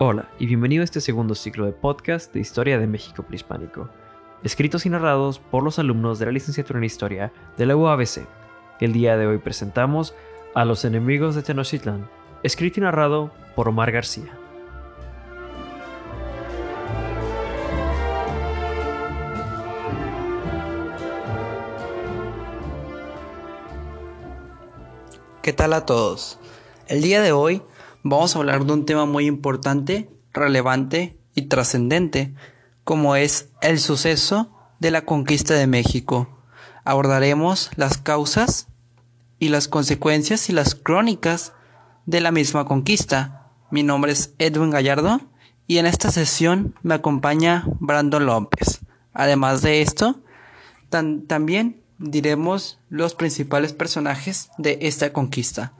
Hola y bienvenido a este segundo ciclo de podcast de Historia de México Prehispánico, escritos y narrados por los alumnos de la licenciatura en Historia de la UABC. El día de hoy presentamos A los enemigos de Tenochtitlan, escrito y narrado por Omar García. ¿Qué tal a todos? El día de hoy vamos a hablar de un tema muy importante, relevante y trascendente, como es el suceso de la conquista de México. Abordaremos las causas y las consecuencias y las crónicas de la misma conquista. Mi nombre es Edwin Gallardo y en esta sesión me acompaña Brandon López. Además de esto, también diremos los principales personajes de esta conquista.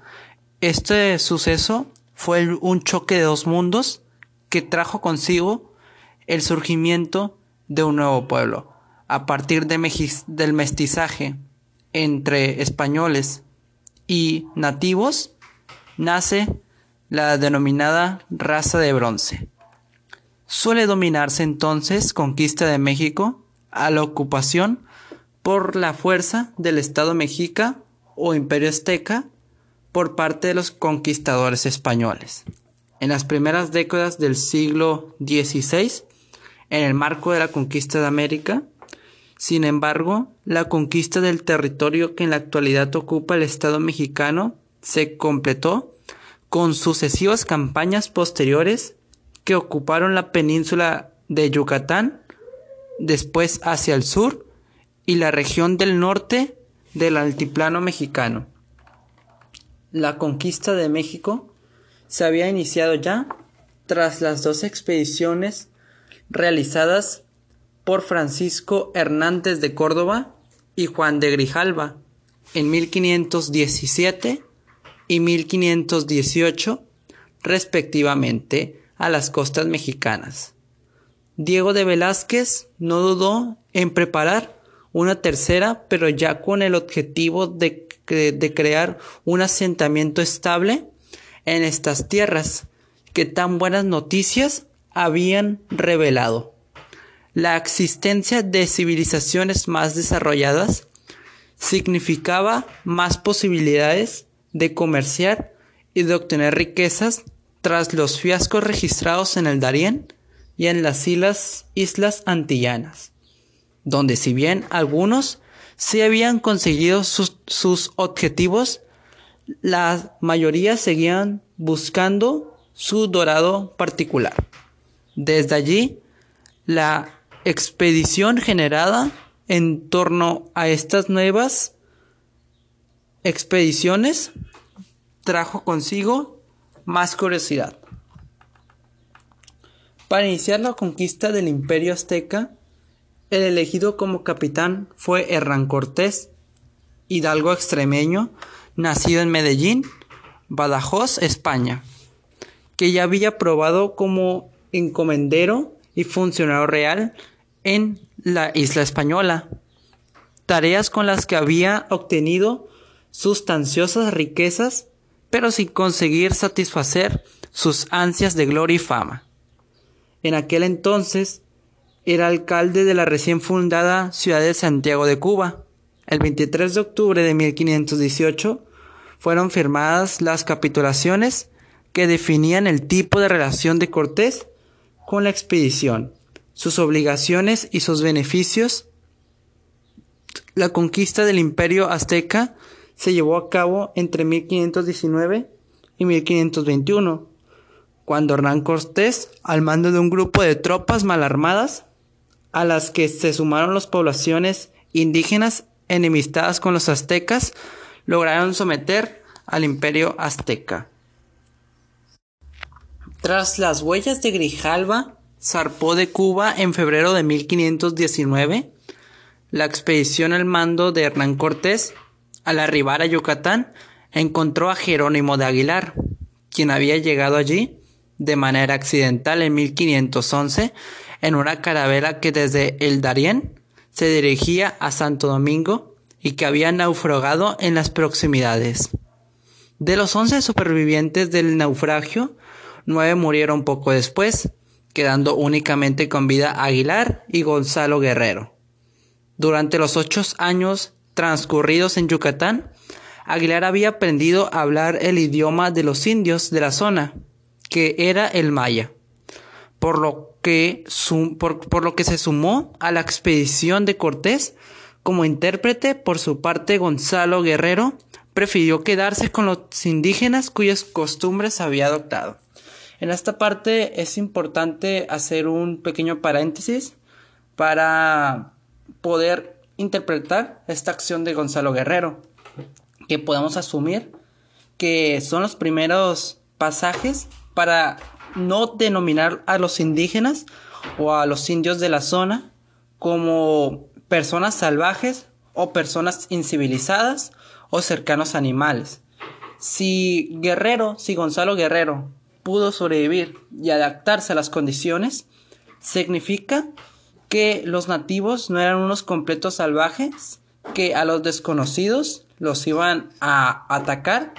Este suceso fue un choque de dos mundos que trajo consigo el surgimiento de un nuevo pueblo. A partir de del mestizaje entre españoles y nativos, nace la denominada raza de bronce. Suele dominarse entonces conquista de México a la ocupación por la fuerza del Estado mexica o Imperio azteca por parte de los conquistadores españoles. En las primeras décadas del siglo XVI, en el marco de la conquista de América, sin embargo, la conquista del territorio que en la actualidad ocupa el Estado mexicano se completó con sucesivas campañas posteriores que ocuparon la península de Yucatán, después hacia el sur y la región del norte del altiplano mexicano la conquista de México se había iniciado ya tras las dos expediciones realizadas por Francisco Hernández de Córdoba y Juan de Grijalva en 1517 y 1518 respectivamente a las costas mexicanas. Diego de Velázquez no dudó en preparar una tercera, pero ya con el objetivo de de crear un asentamiento estable en estas tierras que tan buenas noticias habían revelado. La existencia de civilizaciones más desarrolladas significaba más posibilidades de comerciar y de obtener riquezas tras los fiascos registrados en el Darién y en las islas, islas antillanas, donde si bien algunos si habían conseguido sus, objetivos, la mayoría seguían buscando su dorado particular. Desde allí, la expedición generada en torno a estas nuevas expediciones trajo consigo más curiosidad. Para iniciar la conquista del imperio azteca, el elegido como capitán fue Hernán Cortés, hidalgo extremeño, nacido en Medellín, Badajoz, España, que ya había probado como encomendero y funcionario real en la isla española, tareas con las que había obtenido sustanciosas riquezas, pero sin conseguir satisfacer sus ansias de gloria y fama. En aquel entonces, era alcalde de la recién fundada ciudad de Santiago de Cuba. El 23 de octubre de 1518 fueron firmadas las capitulaciones que definían el tipo de relación de Cortés con la expedición, sus obligaciones y sus beneficios. La conquista del imperio azteca se llevó a cabo entre 1519 y 1521, cuando Hernán Cortés, al mando de un grupo de tropas mal armadas, a las que se sumaron las poblaciones indígenas enemistadas con los aztecas, lograron someter al imperio azteca. Tras las huellas de Grijalva, zarpó de Cuba en febrero de 1519. La expedición al mando de Hernán Cortés, al arribar a Yucatán, encontró a Jerónimo de Aguilar, quien había llegado allí de manera accidental en 1511 en una carabela que desde el Darién se dirigía a Santo Domingo y que había naufragado en las proximidades. De los once supervivientes del naufragio, nueve murieron poco después, quedando únicamente con vida Aguilar y Gonzalo Guerrero. Durante los ocho años transcurridos en Yucatán, Aguilar había aprendido a hablar el idioma de los indios de la zona, que era el maya, por lo que, por, lo que se sumó a la expedición de Cortés como intérprete. Por su parte, Gonzalo Guerrero prefirió quedarse con los indígenas cuyas costumbres había adoptado. En esta parte es importante hacer un pequeño paréntesis para poder interpretar esta acción de Gonzalo Guerrero, que podemos asumir que son los primeros pasajes para no denominar a los indígenas o a los indios de la zona como personas salvajes o personas incivilizadas o cercanos animales. Si Guerrero, si Gonzalo Guerrero pudo sobrevivir y adaptarse a las condiciones, significa que los nativos no eran unos completos salvajes, que a los desconocidos los iban a atacar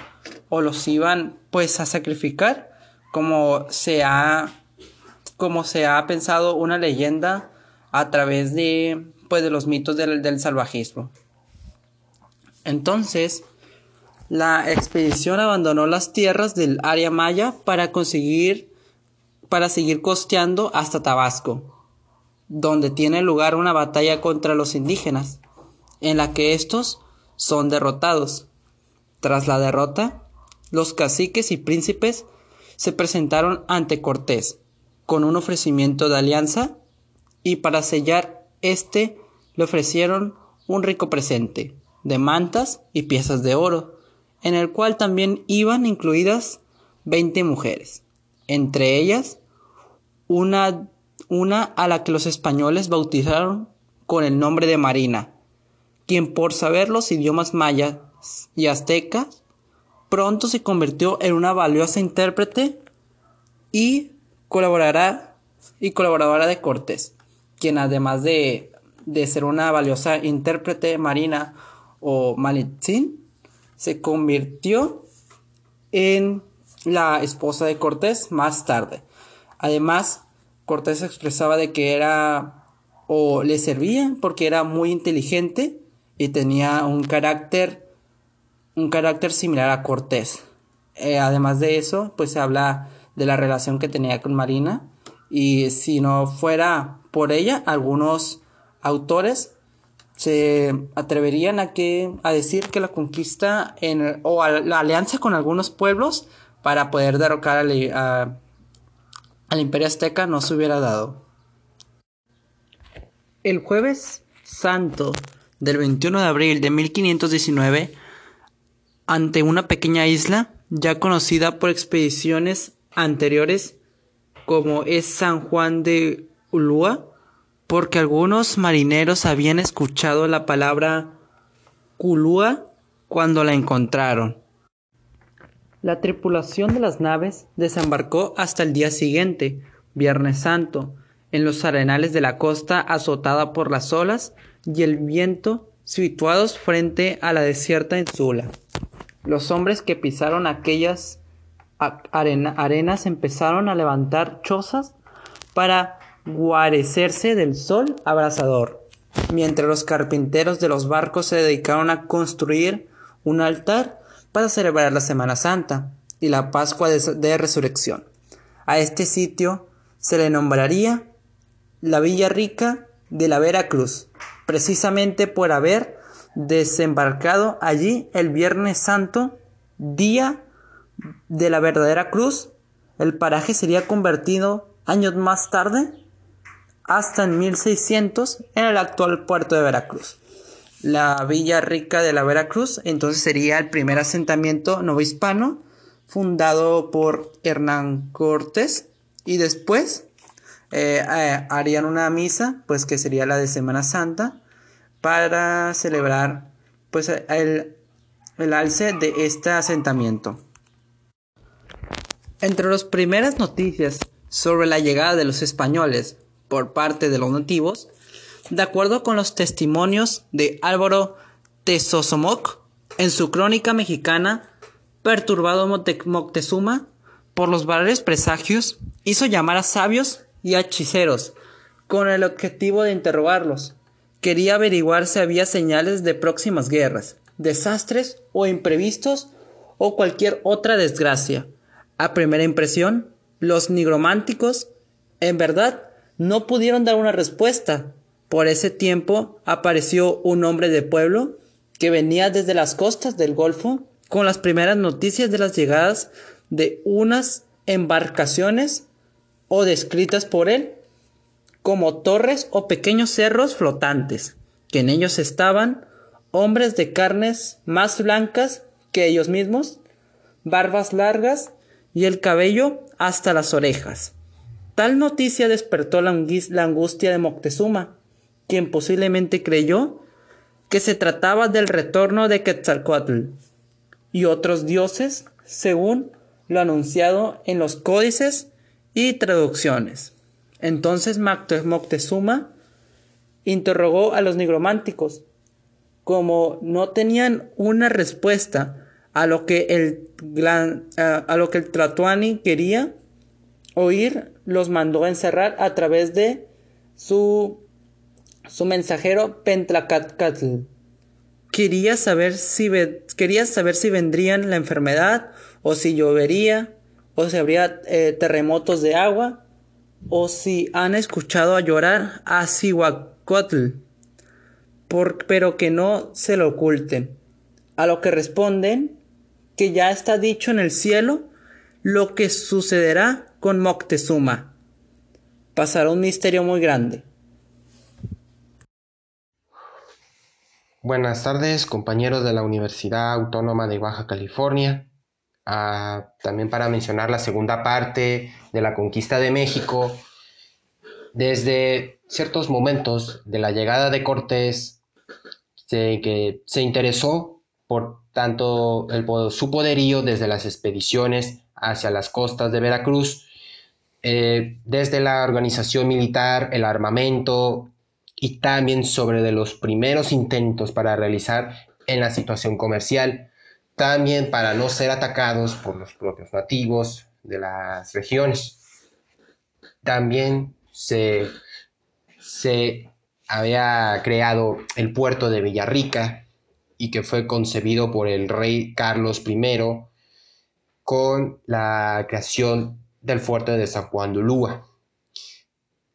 o los iban pues a sacrificar como se ha como se ha pensado una leyenda a través de pues de los mitos del, del salvajismo. Entonces, la expedición abandonó las tierras del área maya para conseguir para seguir costeando hasta Tabasco donde tiene lugar una batalla contra los indígenas, en la que estos son derrotados. Tras la derrota, los caciques y príncipes se presentaron ante Cortés con un ofrecimiento de alianza y para sellar este le ofrecieron un rico presente de mantas y piezas de oro, en el cual también iban incluidas veinte mujeres, entre ellas una una a la que los españoles bautizaron con el nombre de Marina, quien por saber los idiomas mayas y aztecas, pronto se convirtió en una valiosa intérprete y colaborará y colaboradora de Cortés, quien además de, de ser una valiosa intérprete marina o malitzin, se convirtió en la esposa de Cortés más tarde. Además, Cortés expresaba de que era o le servía porque era muy inteligente y tenía un carácter un carácter similar a Cortés. Eh, además de eso, pues se habla de la relación que tenía con Marina y si no fuera por ella, algunos autores se atreverían a que a decir que la conquista o la alianza con algunos pueblos para poder derrocar a, al imperio azteca no se hubiera dado. El jueves santo del 21 de abril de 1519, ante una pequeña isla ya conocida por expediciones anteriores como es San Juan de Ulúa, porque algunos marineros habían escuchado la palabra Culúa cuando la encontraron. La tripulación de las naves desembarcó hasta el día siguiente, Viernes Santo, en los arenales de la costa azotada por las olas y el viento, situados frente a la desierta insula. Los hombres que pisaron aquellas arenas empezaron a levantar chozas para guarecerse del sol abrasador, mientras los carpinteros de los barcos se dedicaron a construir un altar para celebrar la Semana Santa y la Pascua de, Resurrección. A este sitio se le nombraría la Villa Rica de la Veracruz, precisamente por haber desembarcado allí el Viernes Santo, día de la verdadera cruz. El paraje sería convertido años más tarde, hasta en 1600, en el actual puerto de Veracruz la Villa Rica de la Veracruz, entonces sería el primer asentamiento novohispano fundado por Hernán Cortés y después eh, eh, harían una misa, pues que sería la de Semana Santa, para celebrar pues el, el alce de este asentamiento. Entre las primeras noticias sobre la llegada de los españoles por parte de los nativos de acuerdo con los testimonios de Álvaro Tezosomoc en su crónica mexicana, Perturbado Moctezuma por los varios presagios, hizo llamar a sabios y hechiceros, con el objetivo de interrogarlos. Quería averiguar si había señales de próximas guerras, desastres o imprevistos o cualquier otra desgracia. A primera impresión, los nigrománticos, en verdad, no pudieron dar una respuesta. Por ese tiempo apareció un hombre de pueblo que venía desde las costas del Golfo con las primeras noticias de las llegadas de unas embarcaciones o descritas por él como torres o pequeños cerros flotantes, que en ellos estaban hombres de carnes más blancas que ellos mismos, barbas largas y el cabello hasta las orejas. Tal noticia despertó la, angustia de Moctezuma, quien posiblemente creyó que se trataba del retorno de Quetzalcoatl y otros dioses, según lo anunciado en los códices y traducciones. Entonces Moctezuma interrogó a los nigrománticos. Como no tenían una respuesta a lo que el, a lo que el Tratuani quería oír, los mandó a encerrar a través de su, su mensajero Pentlacatcatl. Quería saber, si quería saber si vendrían la enfermedad, o si llovería, o si habría eh, terremotos de agua, o si han escuchado a llorar a Cihuacotl, pero que no se lo oculten. A lo que responden que ya está dicho en el cielo lo que sucederá con Moctezuma. Pasará un misterio muy grande. Buenas tardes, compañeros de la Universidad Autónoma de Baja California. Ah, también para mencionar la segunda parte de la conquista de México. Desde ciertos momentos de la llegada de Cortés, que se interesó por tanto el, su poderío desde las expediciones hacia las costas de Veracruz, eh, desde la organización militar, el armamento y también sobre de los primeros intentos para realizar en la situación comercial, también para no ser atacados por los propios nativos de las regiones. También se, se había creado el puerto de Villarrica, y que fue concebido por el rey Carlos I con la creación del fuerte de San Juan de.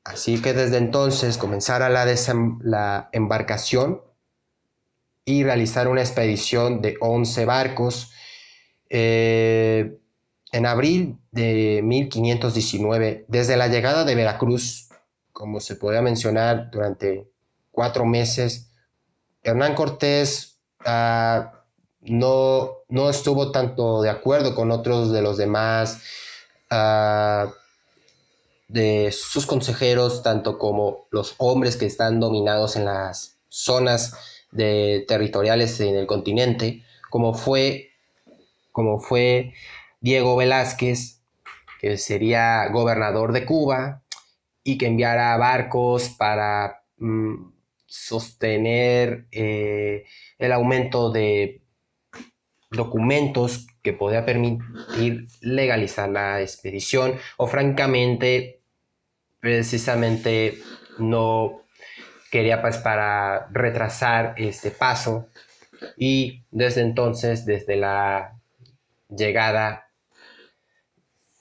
Así que desde entonces comenzara la embarcación y realizar una expedición de 11 barcos. Eh, en abril de 1519, desde la llegada de Veracruz, como se podía mencionar durante cuatro meses, Hernán Cortés Ah, no, no estuvo tanto de acuerdo con otros de los demás, ah, de sus consejeros, tanto como los hombres que están dominados en las zonas de, territoriales en el continente, como fue, como fue Diego Velázquez, que sería gobernador de Cuba, y que enviara barcos para mm, sostener eh, el aumento de documentos que podía permitir legalizar la expedición o francamente precisamente no quería pues para retrasar este paso. Y desde entonces desde la llegada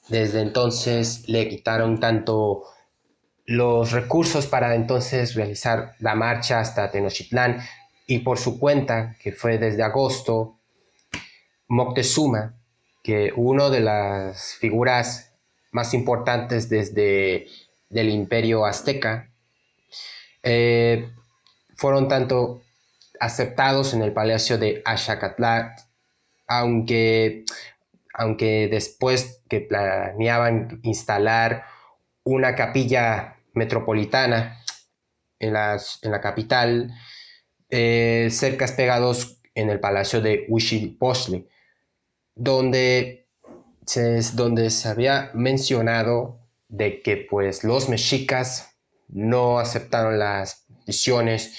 desde entonces le quitaron tanto los recursos para entonces realizar la marcha hasta Tenochtitlán y por su cuenta, que fue desde agosto, Moctezuma, que uno de las figuras más importantes desde el imperio azteca, eh, fueron tanto aceptados en el palacio de Ashacatlat, aunque, aunque después que planeaban instalar una capilla metropolitana en, en la capital, eh, cercas pegados en el palacio de Huitzilopochtli, donde se, donde se había mencionado de que pues los mexicas no aceptaron las visiones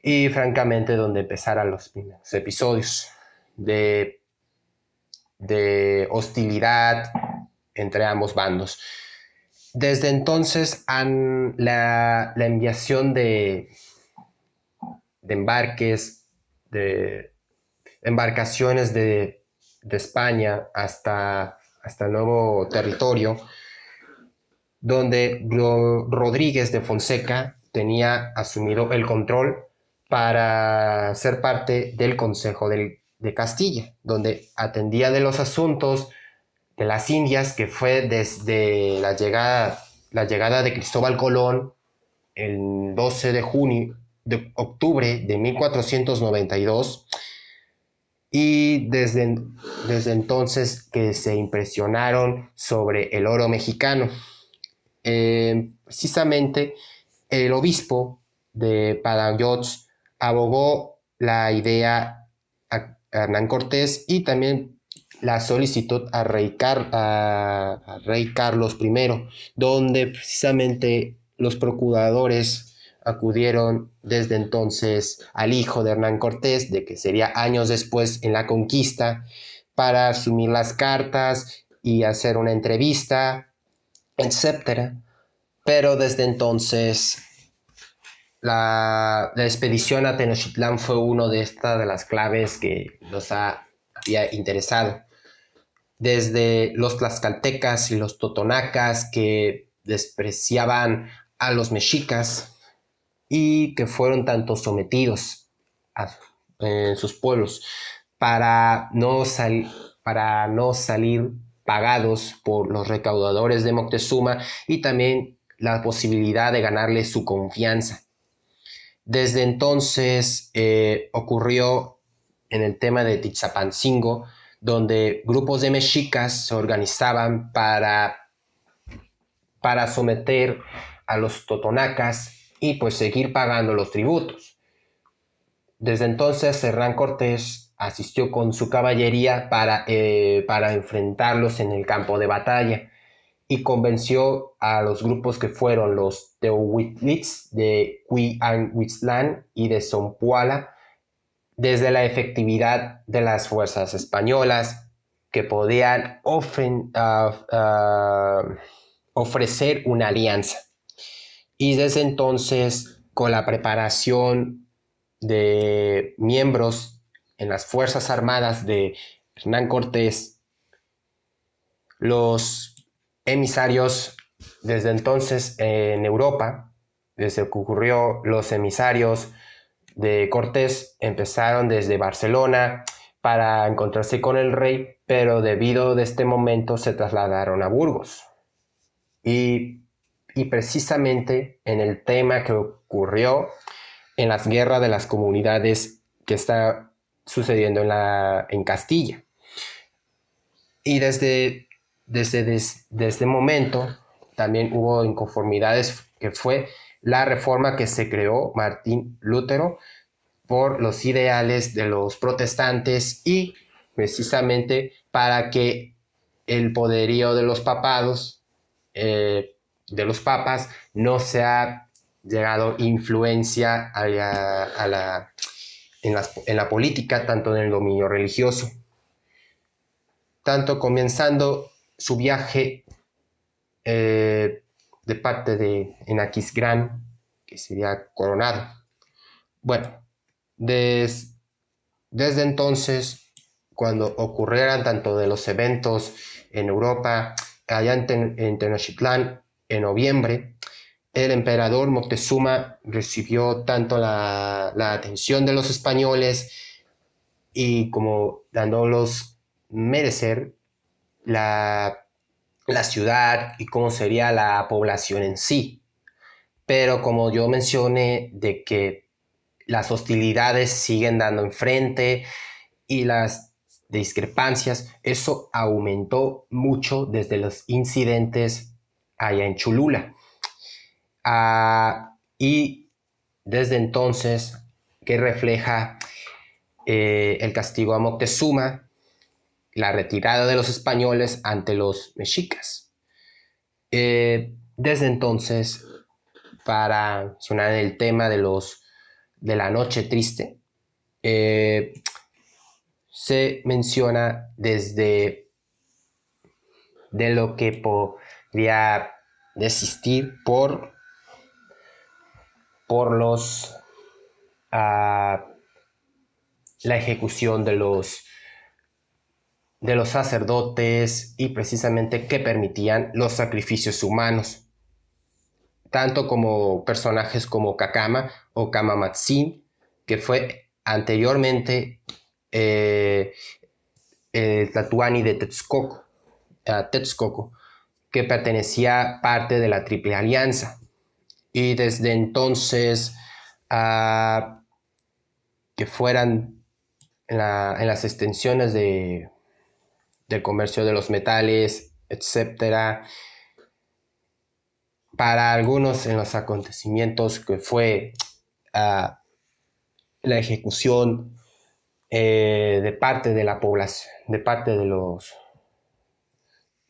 y francamente donde empezaron los primeros episodios de, de hostilidad entre ambos bandos. Desde entonces han, la, enviación de, de embarques, de embarcaciones de, de España hasta, hasta el nuevo territorio, donde Rodríguez de Fonseca tenía asumido el control para ser parte del Consejo de Castilla, donde atendía de los asuntos de las Indias, que fue desde la llegada, la llegada de Cristóbal Colón el 12 de junio, de octubre de 1492, y desde, desde entonces que se impresionaron sobre el oro mexicano. Eh, precisamente el obispo de Palayots abogó la idea a Hernán Cortés y también la solicitud a rey, a rey Carlos I, donde precisamente los procuradores acudieron desde entonces al hijo de Hernán Cortés, de que sería años después en la conquista, para asumir las cartas y hacer una entrevista, etc. Pero desde entonces la, expedición a Tenochtitlán fue una de estas de las claves que nos ha, había interesado. Desde los tlaxcaltecas y los totonacas que despreciaban a los mexicas y que fueron tanto sometidos en sus pueblos para no, para no salir pagados por los recaudadores de Moctezuma y también la posibilidad de ganarle su confianza. Desde entonces eh, ocurrió en el tema de Tizapantzingo, donde grupos de mexicas se organizaban para, para someter a los totonacas y pues seguir pagando los tributos. Desde entonces Hernán Cortés asistió con su caballería para, eh, para enfrentarlos en el campo de batalla y convenció a los grupos que fueron los Teohuitlitz de Huitlán y de Sompuala desde la efectividad de las fuerzas españolas que podían ah, ofrecer una alianza. Y desde entonces, con la preparación de miembros en las Fuerzas Armadas de Hernán Cortés, los emisarios desde entonces en Europa, desde que ocurrió los emisarios de Cortés, empezaron desde Barcelona para encontrarse con el rey, pero debido a este momento se trasladaron a Burgos. Y, y precisamente en el tema que ocurrió en las guerras de las comunidades que está sucediendo en, la, en Castilla. Y desde desde, desde momento también hubo inconformidades que fue la reforma que se creó Martín Lutero por los ideales de los protestantes y precisamente para que el poderío de los papados, eh, de los papas, no sea llegado influencia a la, en, en la política, tanto en el dominio religioso. Tanto comenzando su viaje eh, de parte de Gran, que sería coronado. Bueno, desde entonces, cuando ocurrieran tanto de los eventos en Europa, allá en, Tenochtitlán, en noviembre, el emperador Moctezuma recibió tanto la, la atención de los españoles y como dándolos merecer la, ciudad y cómo sería la población en sí. Pero como yo mencioné, de que las hostilidades siguen dando enfrente y las discrepancias, eso aumentó mucho desde los incidentes allá en Cholula. Ah, y desde entonces, que refleja eh, el castigo a Moctezuma, la retirada de los españoles ante los mexicas. Eh, desde entonces, para sonar el tema de, los, de la noche triste, eh, se menciona desde de lo que podría desistir por, por los ah, la ejecución de los de los sacerdotes y precisamente que permitían los sacrificios humanos, tanto como personajes como Kakama o Kamamatsin, que fue anteriormente eh, el Tatuani de Texcoco, Texcoco, que pertenecía parte de la Triple Alianza. Y desde entonces, que fueran en, las extensiones de, del comercio de los metales, etc. Para algunos en los acontecimientos que fue la ejecución eh, de parte de la población, de parte de los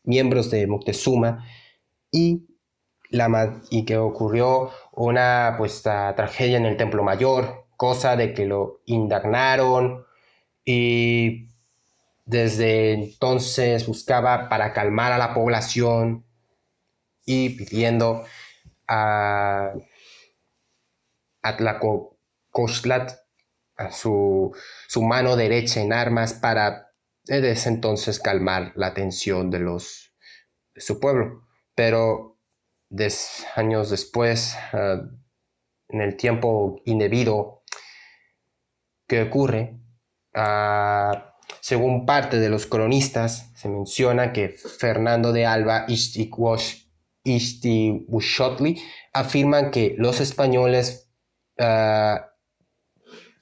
miembros de Moctezuma y, y que ocurrió una pues, tragedia en el Templo Mayor, cosa de que lo indagnaron y desde entonces buscaba para calmar a la población y pidiendo a Atlacochlat a su, mano derecha en armas para desde ese entonces calmar la tensión de, los, de su pueblo. Pero años después, ah, en el tiempo indebido que ocurre, ah, según parte de los cronistas, se menciona que Fernando de Alba Ishtibushotli afirman que los españoles ah,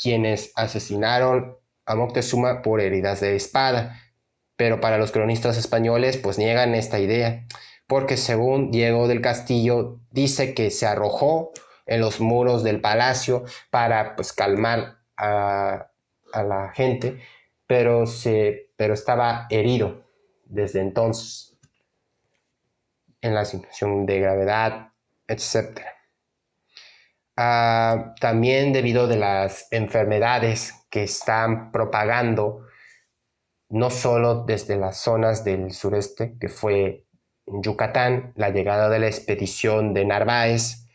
quienes asesinaron a Moctezuma por heridas de espada, pero para los cronistas españoles pues niegan esta idea, porque según Diego del Castillo dice que se arrojó en los muros del palacio para pues calmar a, la gente, pero, se, pero estaba herido desde entonces en la situación de gravedad, etc. Ah, también debido de las enfermedades que están propagando, no solo desde las zonas del sureste, que fue en Yucatán, la llegada de la expedición de Narváez,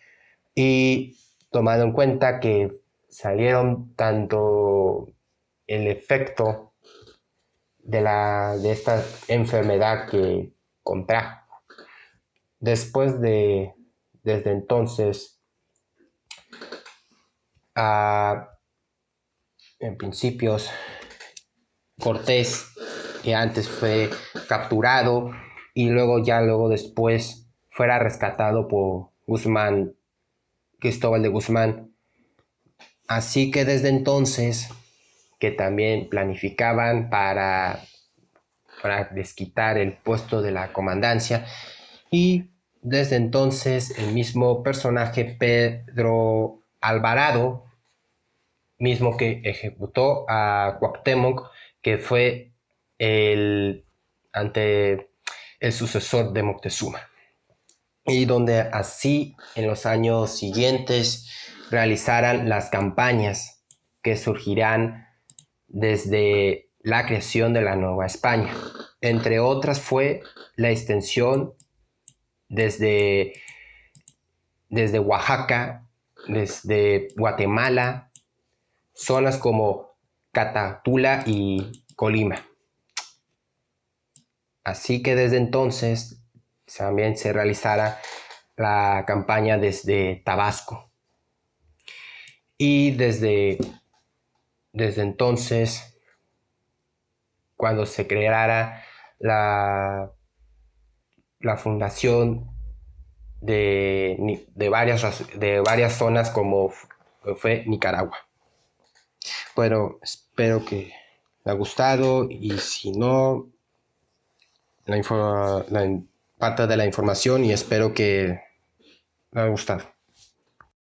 y tomando en cuenta que salieron tanto el efecto de, la, de esta enfermedad que contrajo. Después de, desde entonces, en principios, Cortés, que antes fue capturado y luego ya luego después fuera rescatado por Guzmán, Cristóbal de Guzmán. Así que desde entonces, que también planificaban para, para desquitar el puesto de la comandancia y desde entonces el mismo personaje Pedro Alvarado mismo que ejecutó a Cuauhtémoc, que fue el, ante el sucesor de Moctezuma. Y donde así en los años siguientes realizaran las campañas que surgirán desde la creación de la Nueva España. Entre otras fue la extensión desde, desde Oaxaca, desde Guatemala, zonas como Catatula y Colima. Así que desde entonces también se realizara la campaña desde Tabasco. Y desde, desde entonces, cuando se creara la, la fundación de, de, varias, de varias zonas como fue Nicaragua. Bueno, espero que le haya gustado y si no, la, la parte de la información y espero que le haya gustado.